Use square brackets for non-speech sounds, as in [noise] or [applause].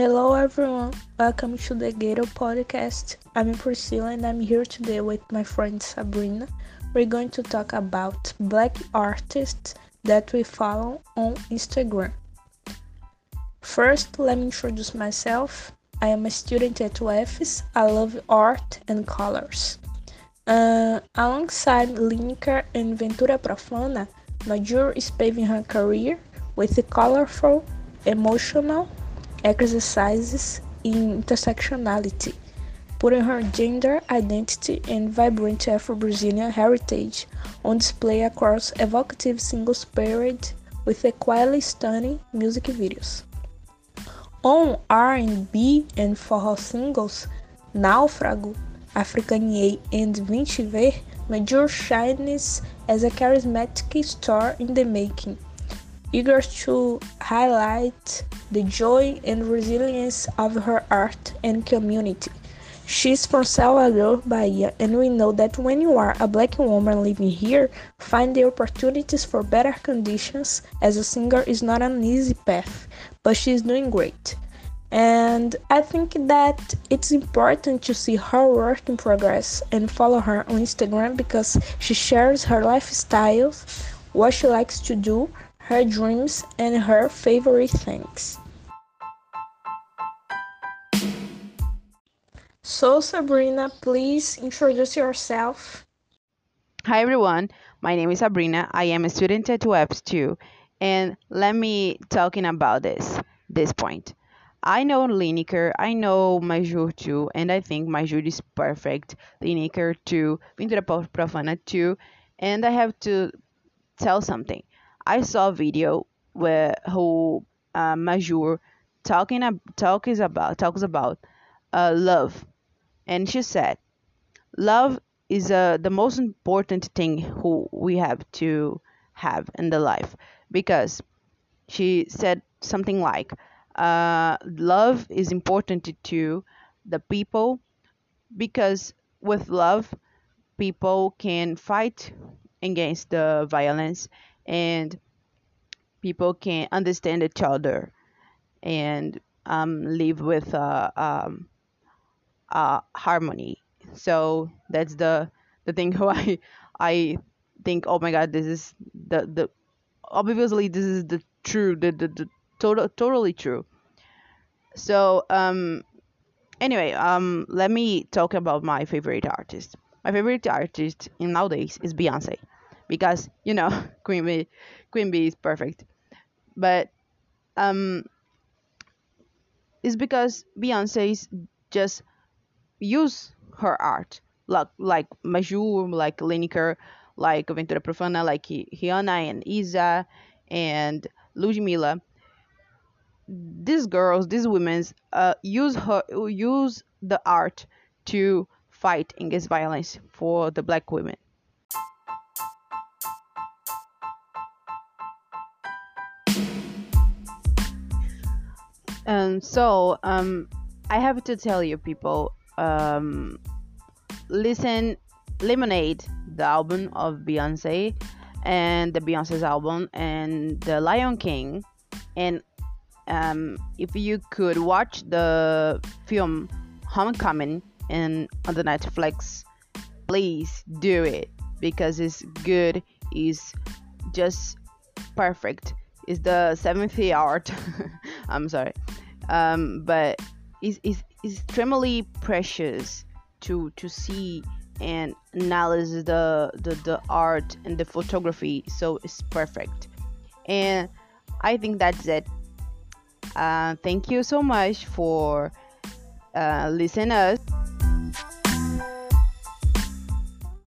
Hello everyone, welcome to the Gato podcast. I'm Priscilla and I'm here today with my friend Sabrina. We're going to talk about black artists that we follow on Instagram. First, let me introduce myself. I am a student at UFES. I love art and colors. Uh, alongside Liniker and Ventura Profana, Majur is paving her career with a colorful, emotional exercises in intersectionality, putting her gender identity and vibrant Afro-Brazilian heritage on display across evocative singles paired with equally stunning music videos. On R&B and forró singles, Náufrago, Africaniei and Vinte Ver, Majur shines as a charismatic star in the making eager to highlight the joy and resilience of her art and community. She's from Salvador, Bahia, and we know that when you are a black woman living here, find the opportunities for better conditions as a singer is not an easy path, but she's doing great. And I think that it's important to see her work in progress and follow her on Instagram because she shares her lifestyles, what she likes to do, her dreams, and her favorite things. So, Sabrina, please introduce yourself. Hi everyone, my name is Sabrina. I am a student at UFES too, and let me talking about this this point. I know Liniker, I know Majur too, and I think Majur is perfect. Liniker too, Ventura Profana too, and I have to tell something. I saw a video where who uh, Majur talking talks about talks about uh, love, and she said, "Love is uh, the most important thing who we have to have in the life," because she said something like, uh, "Love is important to the people because with love, people can fight against the violence." and people can understand each other and um, live with uh, um, uh, harmony. So that's the the thing [laughs] who I I think oh my god this is the the obviously this is the true the the, the total totally true. So um anyway um let me talk about my favorite artist. My favorite artist in nowadays is Beyonce because you know [laughs] Queen Bee, Queen Bee is perfect, but um, it's because Beyonce is just use her art like like Majur, like Liniker, like Ventura Profana, like Rihanna and IZA and Ludmilla. These girls, these women, uh, use her use the art to fight against violence for the black women. And so um, I have to tell you, people, um, listen, Lemonade, the album of Beyonce, and the Beyonce's album, and the Lion King, and um, if you could watch the film Homecoming and on the Netflix, please do it because it's good. It's just perfect. It's the seventh art. [laughs] I'm sorry um, but it's, it's, extremely precious to to see and analyze the, the the art and the photography. So it's perfect. And i think that's it. Uh, thank you so much for uh, listening us